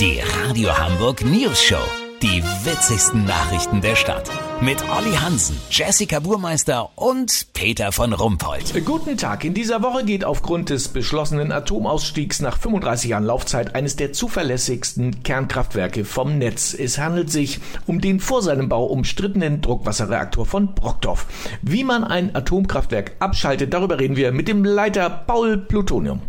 Die Radio Hamburg News Show. Die witzigsten Nachrichten der Stadt. Mit Olli Hansen, Jessica Burmeister und Peter von Rumpold. Guten Tag. In dieser Woche geht aufgrund des beschlossenen Atomausstiegs nach 35 Jahren Laufzeit eines der zuverlässigsten Kernkraftwerke vom Netz. Es handelt sich um den vor seinem Bau umstrittenen Druckwasserreaktor von Brockdorf. Wie man ein Atomkraftwerk abschaltet, darüber reden wir mit dem Leiter Paul Plutonium.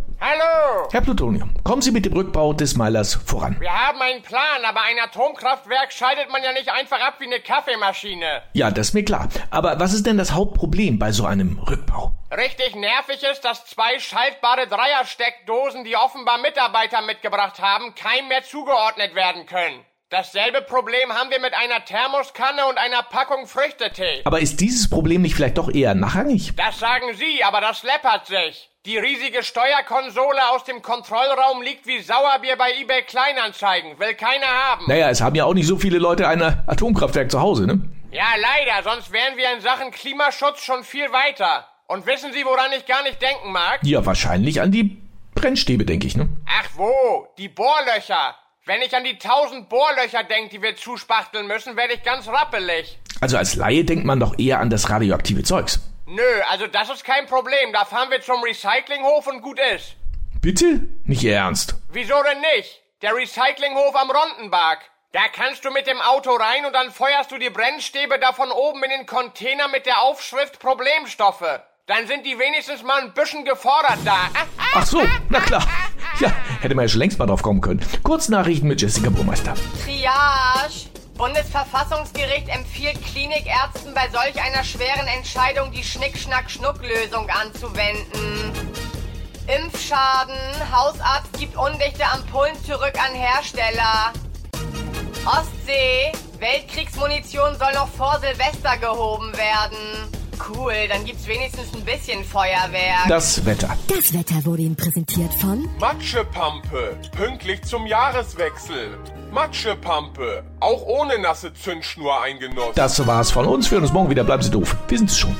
Herr Plutonium, kommen Sie mit dem Rückbau des Meilers voran. Wir haben einen Plan, aber ein Atomkraftwerk schaltet man ja nicht einfach ab wie eine Kaffeemaschine. Ja, das ist mir klar. Aber was ist denn das Hauptproblem bei so einem Rückbau? Richtig nervig ist, dass zwei schaltbare Dreiersteckdosen, die offenbar Mitarbeiter mitgebracht haben, keinem mehr zugeordnet werden können. Dasselbe Problem haben wir mit einer Thermoskanne und einer Packung Früchtetee. Aber ist dieses Problem nicht vielleicht doch eher nachrangig? Das sagen Sie, aber das läppert sich. Die riesige Steuerkonsole aus dem Kontrollraum liegt wie Sauerbier bei eBay Kleinanzeigen. Will keiner haben. Naja, es haben ja auch nicht so viele Leute ein Atomkraftwerk zu Hause, ne? Ja, leider, sonst wären wir in Sachen Klimaschutz schon viel weiter. Und wissen Sie, woran ich gar nicht denken mag? Ja, wahrscheinlich an die Brennstäbe, denke ich, ne? Ach wo, die Bohrlöcher. Wenn ich an die tausend Bohrlöcher denke, die wir zuspachteln müssen, werde ich ganz rappelig. Also als Laie denkt man doch eher an das radioaktive Zeugs. Nö, also das ist kein Problem. Da fahren wir zum Recyclinghof und gut ist. Bitte? Nicht Ihr Ernst. Wieso denn nicht? Der Recyclinghof am Rondenberg. Da kannst du mit dem Auto rein und dann feuerst du die Brennstäbe da von oben in den Container mit der Aufschrift Problemstoffe. Dann sind die wenigstens mal ein bisschen gefordert da. Ach so, na klar. Ja, hätte man ja schon längst mal drauf kommen können. Kurznachrichten mit Jessica Burmeister. Triage. Bundesverfassungsgericht empfiehlt Klinikärzten bei solch einer schweren Entscheidung die Schnick-Schnack-Schnuck-Lösung anzuwenden. Impfschaden. Hausarzt gibt undichte Ampullen zurück an Hersteller. Ostsee. Weltkriegsmunition soll noch vor Silvester gehoben werden. Cool, dann gibt's wenigstens ein bisschen Feuerwerk. Das Wetter. Das Wetter wurde Ihnen präsentiert von Matschepampe, pünktlich zum Jahreswechsel. Matschepampe, auch ohne nasse Zündschnur eingenutzt. Das war's von uns. Wir hören uns morgen wieder. Bleiben Sie doof. Wir sind's schon.